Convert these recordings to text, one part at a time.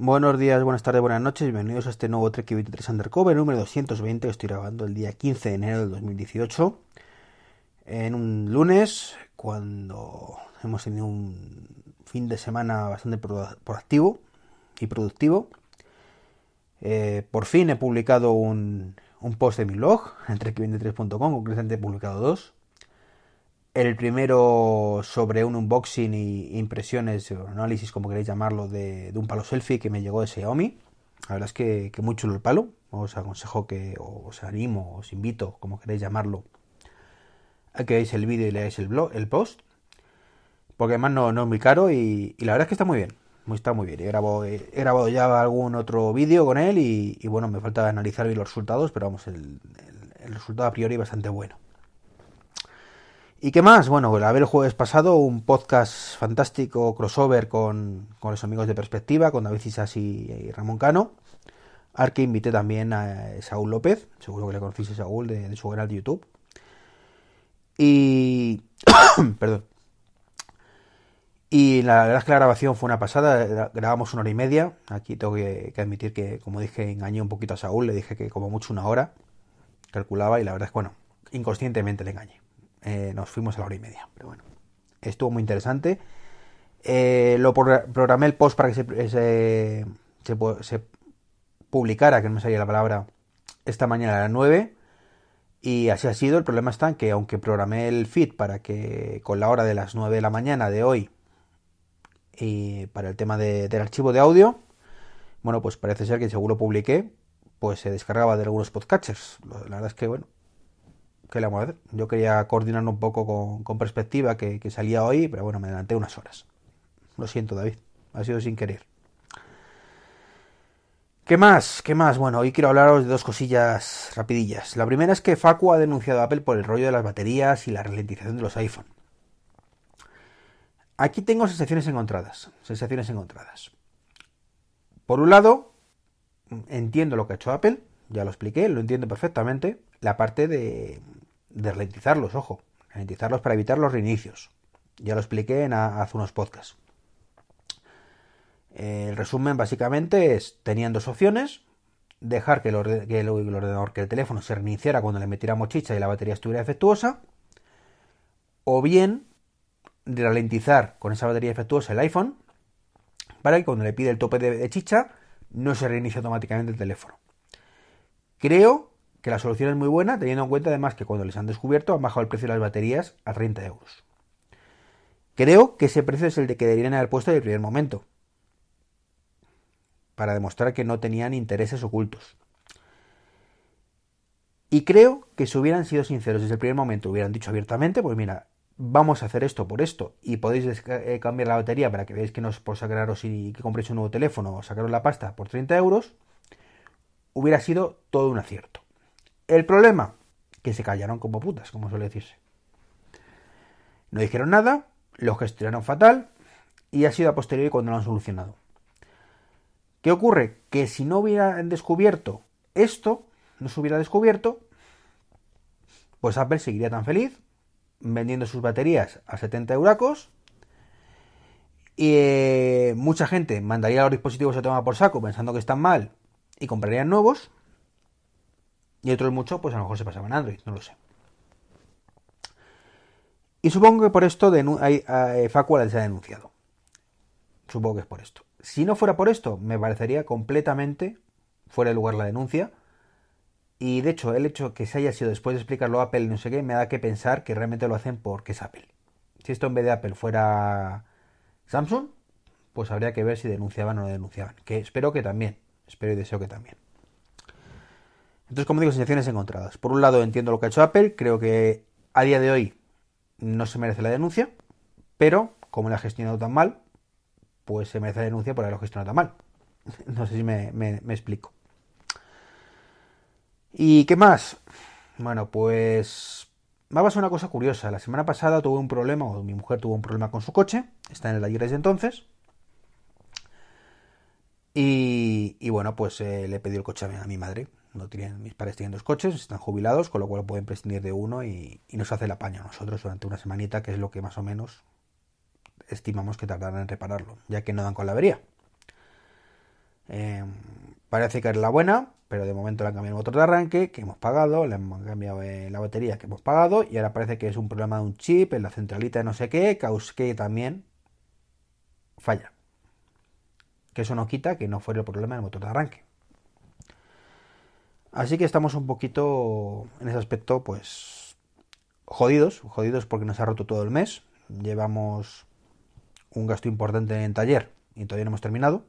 Buenos días, buenas tardes, buenas noches, bienvenidos a este nuevo Trek 23 Undercover número 220 que estoy grabando el día 15 de enero del 2018 en un lunes cuando hemos tenido un fin de semana bastante proactivo y productivo. Eh, por fin he publicado un, un post de mi blog en trek23.com, concretamente he publicado dos. El primero sobre un unboxing y impresiones o análisis, como queréis llamarlo, de, un palo selfie que me llegó de Xiaomi. La verdad es que, que muy chulo el palo. Os aconsejo que, os animo, os invito, como queréis llamarlo, a que veáis el vídeo y leáis el, blog, el post. Porque además no, no es muy caro y, la verdad es que está muy bien. Está muy bien. He grabado, ya algún otro vídeo con él y, bueno, me falta analizar los resultados, pero vamos, el, el resultado a priori bastante bueno. ¿Y qué más? Bueno, ver el jueves pasado un podcast fantástico crossover con, los amigos de Perspectiva, con David Cisas y, Ramón Cano. Al que invité también a Saúl López, seguro que le conocéis a Saúl de, su canal de YouTube. Y. Perdón. Y la verdad es que la grabación fue una pasada, grabamos una hora y media. Aquí tengo que, que, admitir que, como dije, engañé un poquito a Saúl, le dije que como mucho una hora, calculaba, y la verdad es que, bueno, inconscientemente le engañé. Eh, nos fuimos a la hora y media. Pero bueno, estuvo muy interesante. Eh, lo programé el post para que se, se, publicara, que no me salía la palabra, esta mañana a las 9. Y así ha sido. El problema está en que, aunque programé el feed para que con la hora de las 9 de la mañana de hoy y para el tema del archivo de audio, bueno, pues parece ser que según lo publiqué, pues se descargaba de algunos podcatchers. La verdad es que, bueno, ¿qué le vamos a hacer? Yo quería coordinar un poco con, perspectiva que, salía hoy, pero bueno, me adelanté unas horas. Lo siento, David. Ha sido sin querer. ¿Qué más? ¿Qué más? Bueno, hoy quiero hablaros de dos cosillas rapidillas. La primera es que Facu ha denunciado a Apple por el rollo de las baterías y la ralentización de los iPhone. Aquí tengo sensaciones encontradas. Sensaciones encontradas. Por un lado, entiendo lo que ha hecho Apple, ya lo expliqué, lo entiendo perfectamente. La parte de, de ralentizarlos, ojo, ralentizarlos para evitar los reinicios. Ya lo expliqué en hace unos podcasts. El resumen básicamente es, tenían dos opciones, dejar que el, ordenador, que el teléfono se reiniciara cuando le metiéramos chicha y la batería estuviera defectuosa, o bien ralentizar con esa batería defectuosa el iPhone para que cuando le pide el tope de, chicha no se reinicie automáticamente el teléfono. Creo que la solución es muy buena, teniendo en cuenta además que cuando les han descubierto han bajado el precio de las baterías a 30 euros. Creo que ese precio es el de que deberían haber puesto el primer momento, para demostrar que no tenían intereses ocultos. Y creo que si hubieran sido sinceros desde el primer momento, hubieran dicho abiertamente, pues mira, vamos a hacer esto por esto y podéis eh, cambiar la batería para que veáis que no es por sacaros y que compréis un nuevo teléfono o sacaros la pasta por 30 euros, hubiera sido todo un acierto. El problema, que se callaron como putas, como suele decirse. No dijeron nada, lo gestionaron fatal y ha sido a posteriori cuando lo han solucionado. ¿Qué ocurre? Que si no hubieran descubierto esto, no se hubiera descubierto, pues Apple seguiría tan feliz vendiendo sus baterías a 70 euracos y eh, mucha gente mandaría los dispositivos a tomar por saco pensando que están mal y comprarían nuevos y otros muchos, pues a lo mejor se pasaban Android, no lo sé. Y supongo que por esto hay, eh, Facua se ha denunciado. Supongo que es por esto. Si no fuera por esto, me parecería completamente fuera de lugar la denuncia. Y de hecho, el hecho que se haya sido después de explicarlo a Apple no sé qué, me da que pensar que realmente lo hacen porque es Apple. Si esto en vez de Apple fuera Samsung, pues habría que ver si denunciaban o no denunciaban. Que espero que también. Espero y deseo que también. Entonces, como digo, sensaciones encontradas. Por un lado, entiendo lo que ha hecho Apple, creo que a día de hoy no se merece la denuncia, pero como la ha gestionado tan mal, pues se merece la denuncia por haberlo gestionado tan mal. No sé si me, explico. ¿Y qué más? Bueno, pues me ha pasado una cosa curiosa. La semana pasada tuve un problema, o mi mujer tuvo un problema con su coche, está en el taller desde entonces. Y, bueno, pues eh, le pedí el coche a mi madre no tienen, mis padres tienen dos coches, están jubilados, con lo cual pueden prescindir de uno y, nos hace el apaño a nosotros durante una semanita, que es lo que más o menos estimamos que tardarán en repararlo, ya que no dan con la avería. Eh, parece que es la buena, pero de momento le han cambiado el motor de arranque que hemos pagado, le han cambiado eh, la batería que hemos pagado y ahora parece que es un problema de un chip en la centralita de no sé qué, que también falla. Que eso no quita que no fuera el problema del motor de arranque. Así que estamos un poquito en ese aspecto, pues jodidos, jodidos porque nos ha roto todo el mes. Llevamos un gasto importante en taller y todavía no hemos terminado.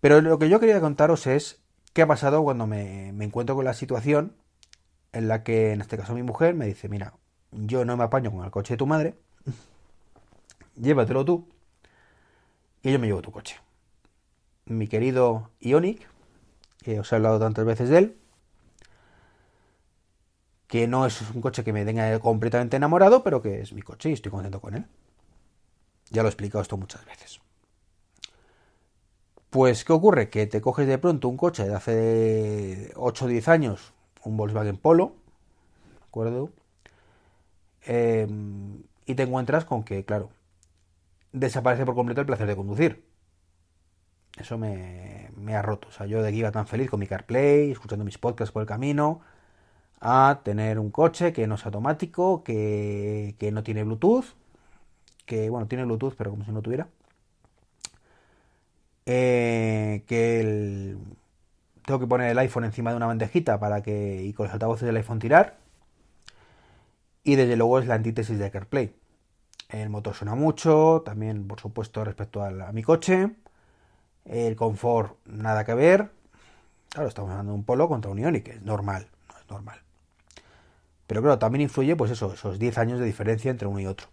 Pero lo que yo quería contaros es qué ha pasado cuando me, encuentro con la situación en la que, en este caso, mi mujer me dice, mira, yo no me apaño con el coche de tu madre, llévatelo tú y yo me llevo tu coche. Mi querido Ionic, os he hablado tantas veces de él, que no es un coche que me tenga completamente enamorado, pero que es mi coche y estoy contento con él. Ya lo he explicado esto muchas veces. Pues, ¿qué ocurre? Que te coges de pronto un coche de hace 8 o 10 años, un Volkswagen Polo, ¿de acuerdo? Em, y te encuentras con que, claro, desaparece por completo el placer de conducir. Eso me, me ha roto. O sea, yo de aquí iba tan feliz con mi CarPlay, escuchando mis podcasts por el camino, a tener un coche que no es automático, que, que no tiene Bluetooth, que, bueno, tiene Bluetooth, pero como si no tuviera. Eh, que tengo que poner el iPhone encima de una bandejita para que y con los altavoces del iPhone tirar. Y desde luego es la antítesis de CarPlay. El motor suena mucho también por supuesto respecto a, mi coche el confort nada que ver claro estamos hablando de un Polo contra un Ioniq es normal no es normal pero claro también influye pues eso esos 10 años de diferencia entre uno y otro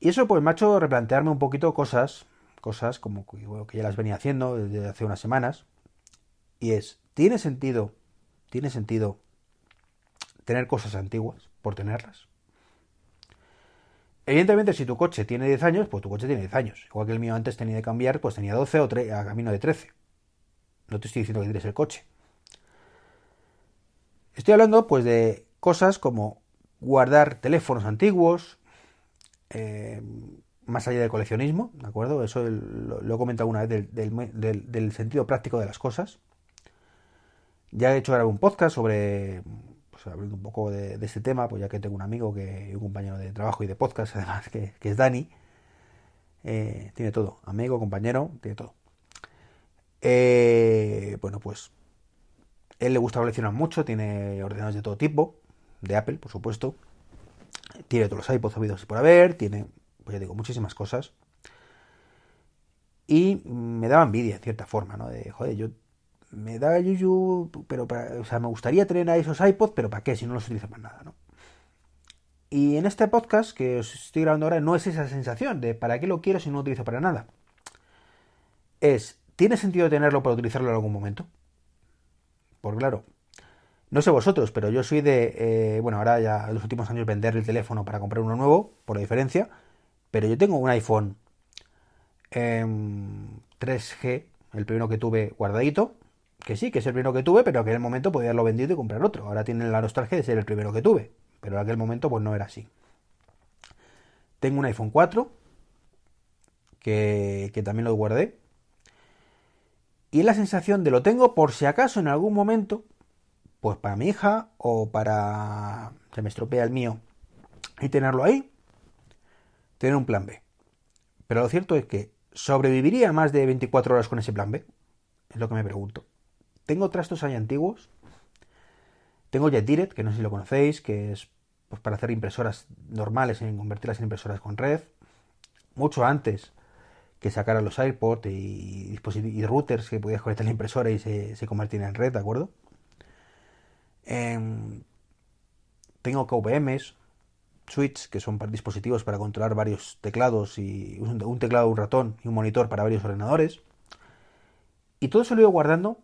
y eso pues me ha hecho replantearme un poquito cosas cosas como que ya las venía haciendo desde hace unas semanas. Y es, ¿tiene sentido, tiene sentido tener cosas antiguas por tenerlas? Evidentemente, si tu coche tiene 10 años, pues tu coche tiene 10 años. Igual que el mío antes tenía de cambiar, pues tenía 12 o a camino de 13. No te estoy diciendo que tienes el coche. Estoy hablando, pues, de cosas como guardar teléfonos antiguos, eh, más allá del coleccionismo, ¿de acuerdo? Eso lo, he comentado una vez del, sentido práctico de las cosas. Ya he hecho ahora un podcast sobre, pues hablando un poco de, este tema, pues ya que tengo un amigo, que un compañero de trabajo y de podcast, además, que, es Dani. Eh, tiene todo, amigo, compañero, tiene todo. Eh, bueno, pues él le gusta coleccionar mucho, tiene ordenadores de todo tipo, de Apple, por supuesto. Tiene todos los iPods habidos por haber, tiene pues ya digo, muchísimas cosas. Y me daba envidia, en cierta forma, ¿no? De, joder, yo me da yuyu, pero para, o sea, me gustaría tener a esos iPods, pero ¿para qué? Si no los utilizo para nada, ¿no? Y en este podcast que os estoy grabando ahora no es esa sensación de ¿para qué lo quiero si no lo utilizo para nada? Es, ¿tiene sentido tenerlo para utilizarlo en algún momento? Por claro, no sé vosotros, pero yo soy de, eh, bueno, ahora ya en los últimos años vender el teléfono para comprar uno nuevo, por la diferencia, pero yo tengo un iPhone 3G, em, el primero que tuve guardadito, que sí, que es el primero que tuve, pero en el momento podía haberlo vendido y comprar otro. Ahora tiene la nostalgia de ser el primero que tuve, pero en aquel momento pues no era así. Tengo un iPhone 4, que, que también lo guardé. Y la sensación de lo tengo por si acaso en algún momento, pues para mi hija o para... se me estropea el mío y tenerlo ahí tener un plan B. Pero lo cierto es que ¿sobreviviría más de 24 horas con ese plan B? Es lo que me pregunto. Tengo trastos ahí antiguos. Tengo Jetiret, que no sé si lo conocéis, que es pues, para hacer impresoras normales, en convertirlas en impresoras con red. Mucho antes que sacaran los AirPods y, y routers que podías conectar la impresora y se, se convertían en red, ¿de acuerdo? Em, tengo KVMs, switch, que son dispositivos para controlar varios teclados y un teclado, un ratón y un monitor para varios ordenadores. Y todo eso lo ido guardando,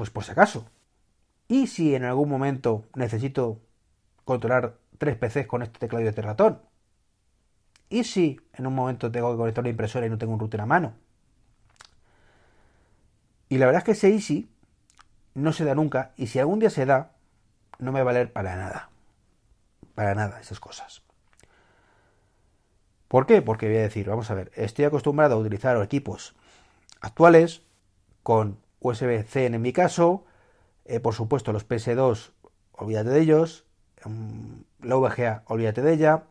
pues por si acaso. Y si en algún momento necesito controlar tres PCs con este teclado y este ratón. Y si en un momento tengo que conectar una impresora y no tengo un router a mano. Y la verdad es que ese Easy no se da nunca. Y si algún día se da, no me va a valer para nada para nada esas cosas. ¿Por qué? Porque voy a decir, vamos a ver, estoy acostumbrado a utilizar equipos actuales con USB-C en mi caso, eh, por supuesto los PS2, olvídate de ellos, mm, la VGA, olvídate de ella,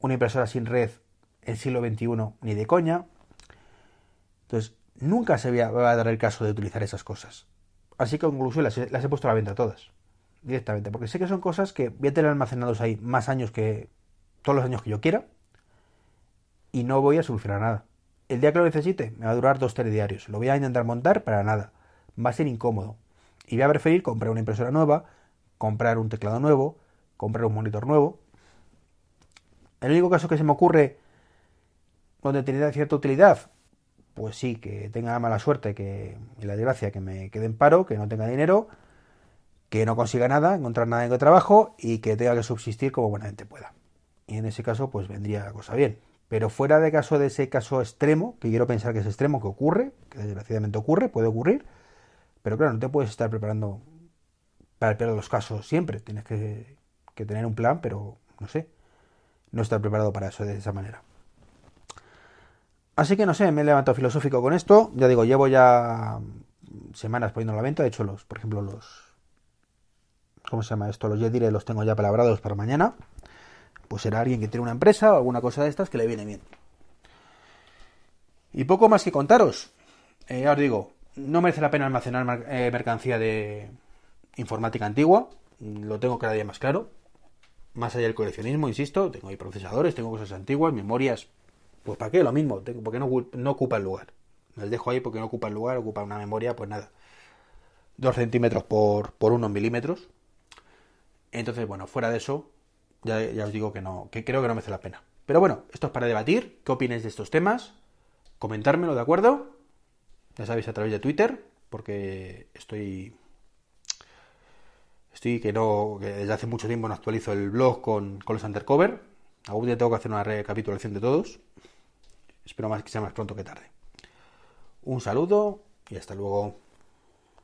una impresora sin red en siglo XXI ni de coña. Entonces, nunca se va a dar el caso de utilizar esas cosas. Así que en conclusión las, he puesto a la venta todas, directamente, porque sé que son cosas que voy a tener almacenados ahí más años que todos los años que yo quiera y no voy a solucionar nada. El día que lo necesite me va a durar dos telediarios. Lo voy a intentar montar para nada. Va a ser incómodo. Y voy a preferir comprar una impresora nueva, comprar un teclado nuevo, comprar un monitor nuevo. El único caso que se me ocurre donde tendría cierta utilidad, pues sí, que tenga la mala suerte que, y la desgracia que me quede en paro, que no tenga dinero, que no consiga nada, encontrar nada en el trabajo y que tenga que subsistir como buenamente pueda. Y en ese caso, pues vendría la cosa bien. Pero fuera de caso de ese caso extremo, que quiero pensar que es extremo, que ocurre, que desgraciadamente ocurre, puede ocurrir, pero claro, no te puedes estar preparando para el peor de los casos siempre. Tienes que, tener un plan, pero no sé, no estar preparado para eso de esa manera. Así que no sé, me he levantado filosófico con esto. Ya digo, llevo ya semanas poniendo la venta. De hecho, los, por ejemplo, los. ¿Cómo se llama esto? Los Jedire los tengo ya palabrados para mañana pues será alguien que tiene una empresa o alguna cosa de estas que le viene bien. Y poco más que contaros. Eh, ya os digo, no merece la pena almacenar eh, mercancía de informática antigua. Lo tengo cada día más claro. Más allá del coleccionismo, insisto, tengo ahí procesadores, tengo cosas antiguas, memorias. Pues ¿para qué? Lo mismo, porque no, no ocupa el lugar. Me dejo ahí porque no ocupa el lugar, ocupa una memoria, pues nada. 2 centímetros por, por 1 milímetros. Entonces, bueno, fuera de eso, ya, os digo que no, que creo que no me hace la pena. Pero bueno, esto es para debatir. ¿Qué opináis de estos temas? Comentármelo, ¿de acuerdo? Ya sabéis, a través de Twitter, porque estoy. Estoy que no. que desde hace mucho tiempo no actualizo el blog con, con los undercover. Algún día tengo que hacer una recapitulación de todos. Espero más que sea más pronto que tarde. Un saludo y hasta luego.